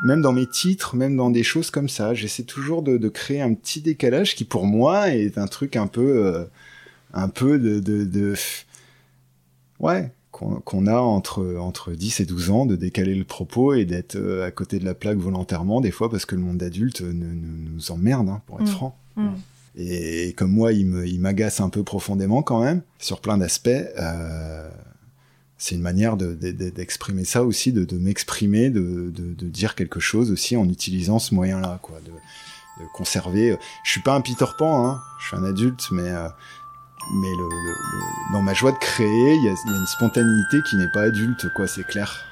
même dans mes titres, même dans des choses comme ça, j'essaie toujours de, de, créer un petit décalage qui pour moi est un truc un peu, euh, un peu de, de, de ouais, qu'on a entre, entre 10 et 12 ans, de décaler le propos et d'être euh, à côté de la plaque volontairement, des fois parce que le monde adulte nous emmerde, hein, pour être Mm. franc. Mm. Et comme moi, il me- il m'agace un peu profondément quand même, sur plein d'aspects. euh, c'est une manière de- de- d'exprimer ça aussi, de, m'exprimer, de, dire quelque chose aussi en utilisant ce moyen-là, quoi, de, conserver. Je suis pas un Peter Pan, hein, je suis un adulte, mais euh, mais le, dans ma joie de créer, il y y a une spontanéité qui n'est pas adulte, quoi, c'est clair.